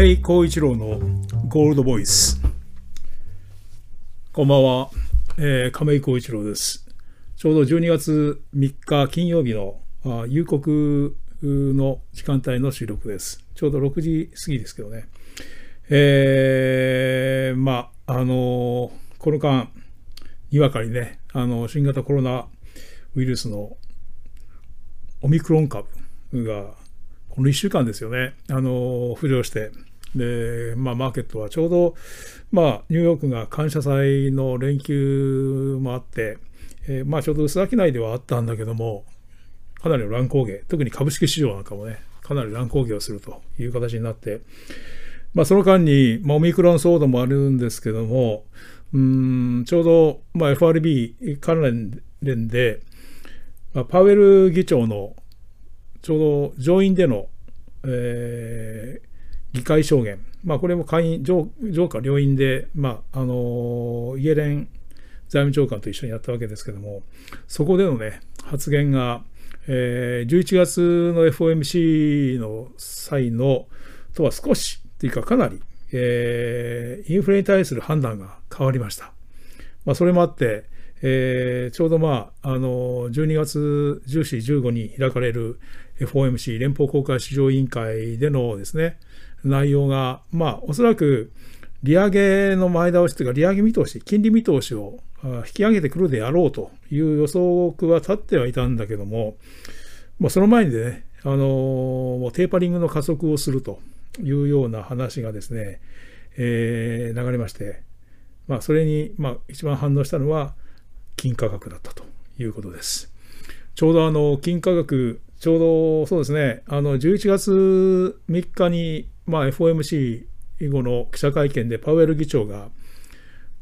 亀井幸一郎のゴールドボイス。こんばんは、えー、亀井幸一郎です。ちょうど12月3日金曜日のあ夕刻の時間帯の収録です。ちょうど6時過ぎですけどね。えー、まあ、あのー、この間、にわかにね、あの新型コロナウイルスのオミクロン株がこの1週間ですよね、あの浮上して、で、まあ、マーケットはちょうど、まあ、ニューヨークが感謝祭の連休もあって、えー、まあ、ちょうど薄商いではあったんだけども、かなりの乱高下、特に株式市場なんかもね、かなり乱高下をするという形になって、まあ、その間に、まあ、オミクロン騒動もあるんですけども、うんちょうど、まあ、FRB 関連で、まあ、パウエル議長のちょうど上院での、えー、議会証言、まあ、これも下院上上下両院で、まああのイエレン財務長官と一緒にやったわけですけども、そこでの、ね、発言が、えー、11月の FOMC の際のとは少しというかかなり、えー、インフレに対する判断が変わりました。まあ、それもあって、えー、ちょうどまあ、あの、12月14、15に開かれる FOMC 連邦公開市場委員会でのですね、内容が、まあ、おそらく利上げの前倒しというか、利上げ見通し、金利見通しを引き上げてくるであろうという予測は立ってはいたんだけども、まあ、その前にね、あのテーパリングの加速をするというような話がですね、えー、流れまして、まあ、それに、まあ、一番反応したのは金価格だったということです。ちょうどあの金価格ちょうどそうですね、あの11月3日に、まあ、FOMC 後の記者会見でパウエル議長が、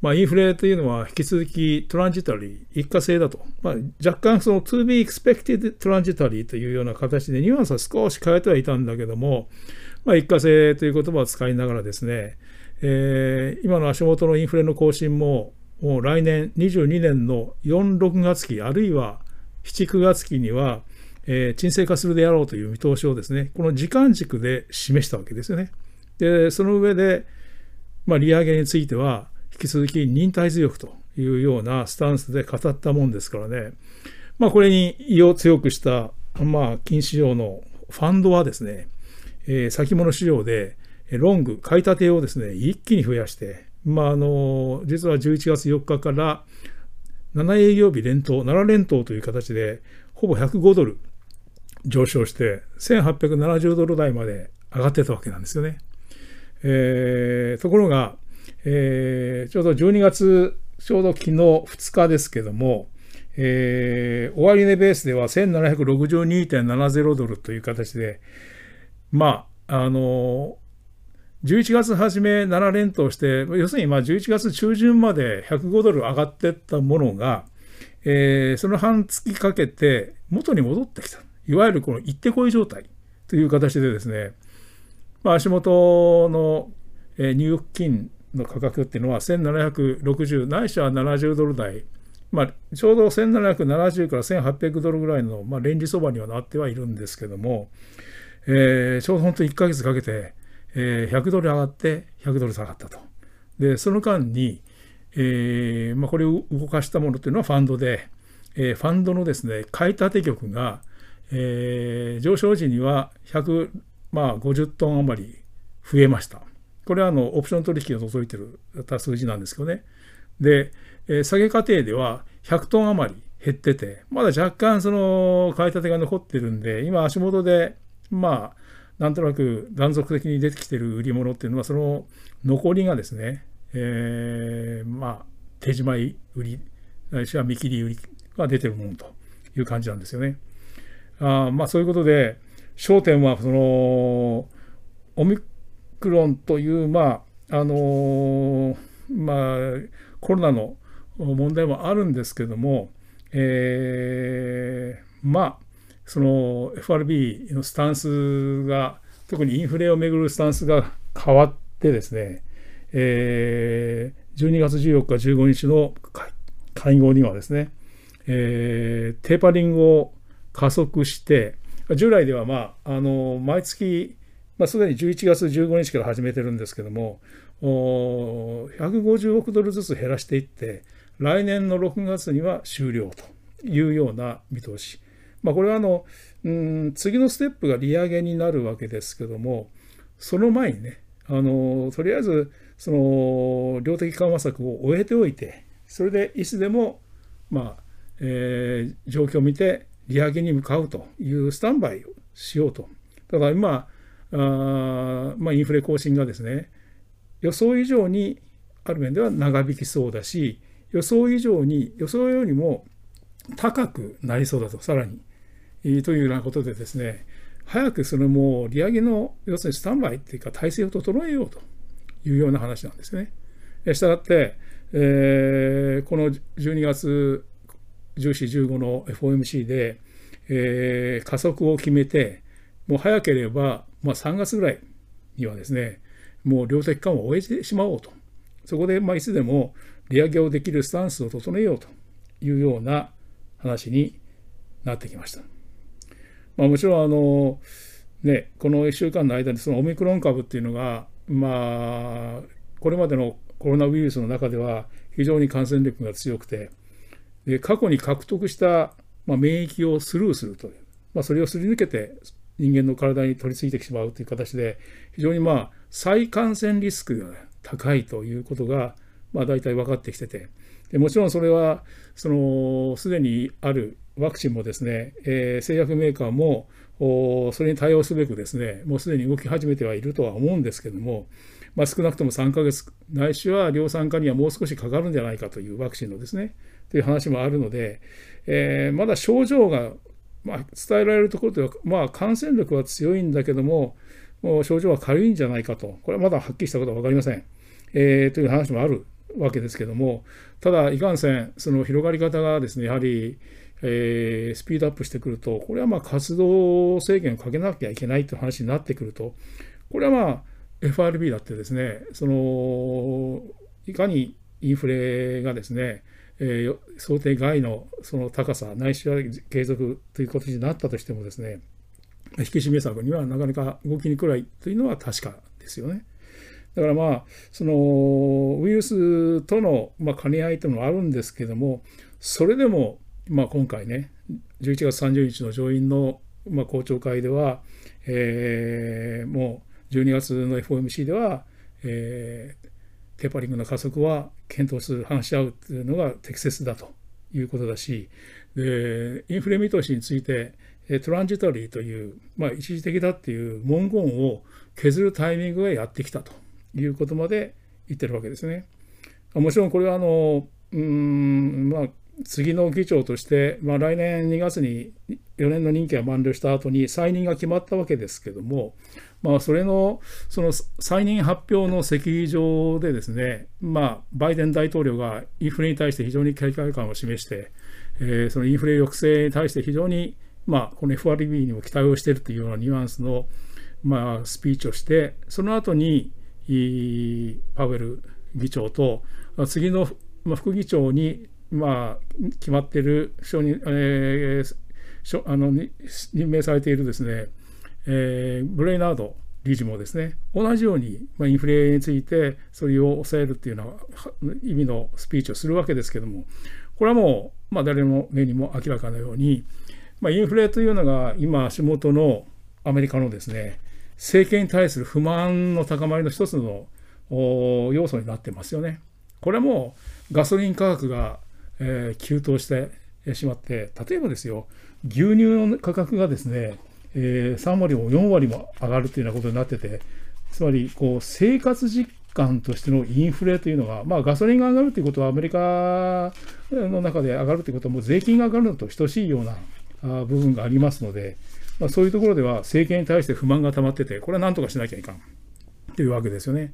まあ、インフレというのは引き続きトランジタリー、一過性だと、まあ、若干その to be expected transitory というような形でニュアンスは少し変えてはいたんだけども、まあ、一過性という言葉を使いながらですね、えー、今の足元のインフレの更新も、もう来年22年の4、6月期、あるいは7、9月期には、えー、沈静化するであろうという見通しをですね、この時間軸で示したわけですよね。で、その上で、まあ、利上げについては、引き続き忍耐強くというようなスタンスで語ったもんですからね、まあ、これに意を強くした、まあ、金市場のファンドはですね、えー、先物市場でロング、買い立てをですね、一気に増やして、まあ、あの、実は11月4日から7営業日連投、7連投という形で、ほぼ105ドル、上昇して、1870ドル台まで上がってたわけなんですよね。えー、ところが、えー、ちょうど12月、ちょうど昨日2日ですけども、えー、終値ベースでは1762.70ドルという形で、まあ、あの11月初め7連投して、要するにまあ11月中旬まで105ドル上がってったものが、えー、その半月かけて元に戻ってきた。いわゆるこの行ってこい状態という形でですね、まあ、足元の、えー、ニューヨーク金の価格っていうのは1760ないしは70ドル台、まあ、ちょうど1770から1800ドルぐらいの、まあ、レンジ相場にはなってはいるんですけども、えー、ちょうど本当に1ヶ月かけて、えー、100ドル上がって100ドル下がったと。でその間に、えーまあ、これを動かしたものっていうのはファンドで、えー、ファンドのですね買い立て局がえー、上昇時には150、まあ、トン余り増えました。これはあのオプション取引を除いてる数字なんですけどね。で、えー、下げ過程では100トン余り減ってて、まだ若干その買い立てが残ってるんで、今足元で、まあ、なんとなく断続的に出てきてる売り物っていうのは、その残りがですね、えー、まあ、手締まい売り、ないしは見切り売りが出てるものという感じなんですよね。あまあ、そういうことで、焦点はそのオミクロンという、まああのまあ、コロナの問題もあるんですけども、えー、まあその FRB のスタンスが特にインフレをめぐるスタンスが変わってですね、えー、12月14日15日の会合にはですね、えー、テーパリングを加速して、従来では、まあ、あの毎月まあ、すでに11月15日から始めてるんですけども、150億ドルずつ減らしていって、来年の6月には終了というような見通し。まあ、これはあの、うん、次のステップが利上げになるわけですけども、その前にね、あのとりあえずその量的緩和策を終えておいて、それでいつでも、まあえー、状況を見て利上げに向かうというスタンバイをしようと。ただ今、あまあ、インフレ更新がですね、予想以上にある面では長引きそうだし、予想以上に、予想よりも高くなりそうだと、さらに。というようなことでですね、早くそのもう利上げの要するにスタンバイっていうか体制を整えようというような話なんですね。したがって、えー、この12月14、15の FOMC で、えー、加速を決めて、もう早ければ、まあ、3月ぐらいにはですね、もう量的緩和を終えてしまおうと。そこで、まあ、いつでも利上げをできるスタンスを整えようというような話になってきました。まあ、もちろんあの、ね、この1週間の間にそのオミクロン株っていうのが、まあ、これまでのコロナウイルスの中では非常に感染力が強くて、で過去に獲得した、まあ、免疫をスルーするという、まあ、それをすり抜けて人間の体に取り付いてしまうという形で、非常にまあ再感染リスクが高いということが、まあ、大体分かってきてて、でもちろんそれは、そのすでにあるワクチンもですね、えー、製薬メーカーもそれに対応すべくですね、もうすでに動き始めてはいるとは思うんですけども、まあ、少なくとも3ヶ月、ないしは量産化にはもう少しかかるんじゃないかというワクチンのですね、という話もあるので、えー、まだ症状が、まあ、伝えられるところでは、まあ、感染力は強いんだけども、もう症状は軽いんじゃないかと、これはまだはっきりしたことは分かりません。えー、という話もあるわけですけども、ただ、いかんせん、その広がり方がですね、やはり、えー、スピードアップしてくると、これはまあ活動制限をかけなきゃいけないという話になってくると、これはまあ FRB だってですね、そのいかにインフレがですね、えー、想定外のその高さ、ないしは継続ということになったとしてもですね、引き締め策にはなかなか動きにくいというのは確かですよね。だからまあ、そのウイルスとの、まあ、兼ね合いというのはあるんですけども、それでもまあ、今回ね、11月30日の上院の、まあ、公聴会では、えー、もう12月の FOMC では、えー、テーパリングの加速は検討する、話し合うというのが適切だということだし、でインフレ見通しについて、トランジトリーという、まあ、一時的だっていう文言を削るタイミングがやってきたということまで言ってるわけですね。もちろんこれはあの、うん、まあ、次の議長として、まあ、来年2月に4年の任期が満了した後に再任が決まったわけですけども、まあ、それのその再任発表の席上でですね、まあ、バイデン大統領がインフレに対して非常に警戒感を示して、えー、そのインフレ抑制に対して非常に、まあ、この FRB にも期待をしているというようなニュアンスの、まあ、スピーチをして、その後にパウエル議長と次の副議長にまあ、決まっている承認、えー、あの任命されているですね、えー、ブレイナード理事もですね、同じように、まあ、インフレについてそれを抑えるっていうような意味のスピーチをするわけですけども、これはもう、まあ、誰の目にも明らかなように、まあ、インフレというのが今、足元のアメリカのですね、政権に対する不満の高まりの一つの要素になってますよね。これもガソリン価格がえー、急騰してしまって、例えばですよ、牛乳の価格がですね、えー、3割も4割も上がるというようなことになってて、つまりこう生活実感としてのインフレというのが、まあ、ガソリンが上がるということは、アメリカの中で上がるということは、もう税金が上がるのと等しいような部分がありますので、まあ、そういうところでは政権に対して不満が溜まってて、これはなんとかしなきゃいかんというわけですよね。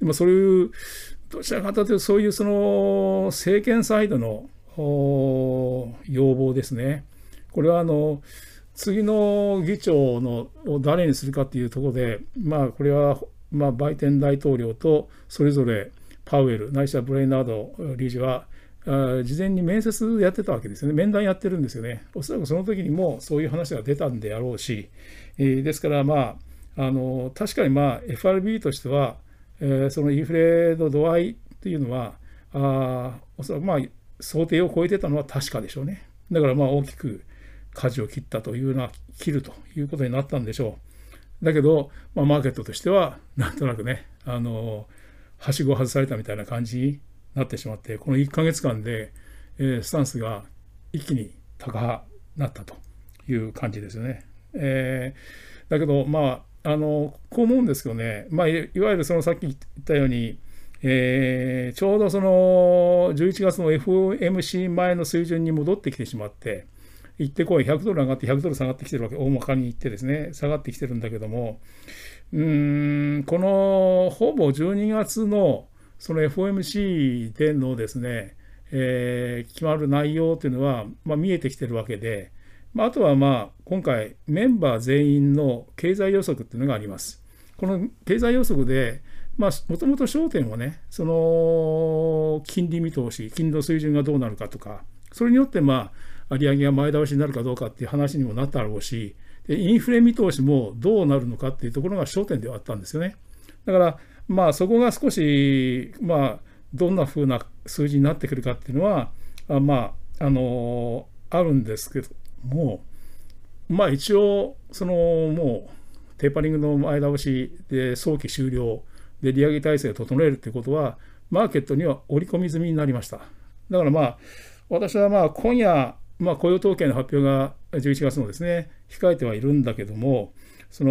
でもそういうどちらかというと、そういうその政権サイドの要望ですね。これはあの次の議長のを誰にするかというところで、まあ、これは、まあ、バイデン大統領とそれぞれパウエル、ないしはブレイナード理事は、事前に面接やってたわけですよね。面談やってるんですよね。おそらくその時にもそういう話が出たんであろうし、えですから、まあ、あの確かにまあ FRB としては、え、そのインフレの度合いというのはあおそらくまあ想定を超えてたのは確かでしょうね。だからまあ大きく舵を切ったというような切るということになったんでしょう。だけど、まあ、マーケットとしてはなんとなくねあのはしごを外されたみたいな感じになってしまってこの1ヶ月間で、えー、スタンスが一気に高くなったという感じですよね。えー、だけどまああのこう思うんですけどね、まあ、いわゆるそのさっき言ったようにえー、ちょうどその11月の FOMC 前の水準に戻ってきてしまって、行ってこい、100ドル上がって100ドル下がってきてるわけ、大まかに言ってですね、下がってきてるんだけども、うん、このほぼ12月のその FOMC でのですね、えー、決まる内容というのは、まあ、見えてきてるわけで、まあ、とはまあ今回メンバー全員の経済予測っていうのがあります。この経済予測で、もともと焦点はね、その金利見通し、金利の水準がどうなるかとか、それによって、まあ、利上げが前倒しになるかどうかっていう話にもなったろうしで、インフレ見通しもどうなるのかっていうところが焦点ではあったんですよね。だから、まあ、そこが少し、まあ、どんなふうな数字になってくるかっていうのは、あまあ、あのあるんですけどもう、まあ、一応、そのもう、テーパリングの前倒しで早期終了で利上げ体制を整えるということは、マーケットには織り込み済みになりました。だからまあ、私はまあ今夜、まあ、雇用統計の発表が11月のですね、控えてはいるんだけども、その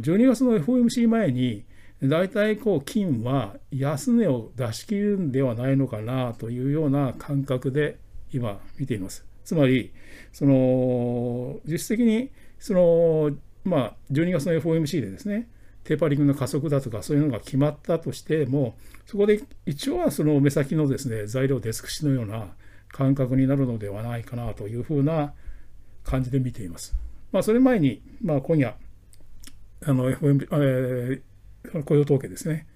12月の FOMC 前に、大体こう金は安値を出し切るんではないのかなというような感覚で今見ています。つまり、その実質的にその、まあ、12月の FOMC でですね、テーパリングの加速だとかそういうのが決まったとしてもそこで一応はその目先のですね材料デスク紙のような感覚になるのではないかなというふうな感じで見ています。まあ、それ前に、まあ、今夜あの FOM、えー、雇用統計ですね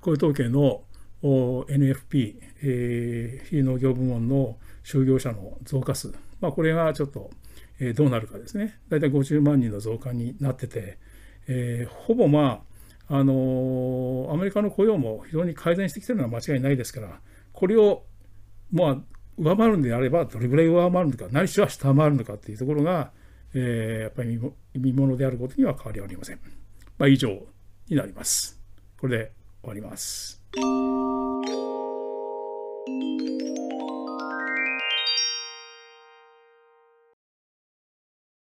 雇用統計の NFP、えー、非農業部門の就業者の増加数、まあ、これがちょっと、えー、どうなるかですね大体50万人の増加になっててえー、ほぼまあ、あのー、アメリカの雇用も非常に改善してきてるのは間違いないですから、これを、まあ、上回るんであれば、どれぐらい上回るのか、何しろ下回るのかっていうところが、えー、やっぱり見ものであることには変わりはありません。まあ、以上になります。これで終わります。Thank you.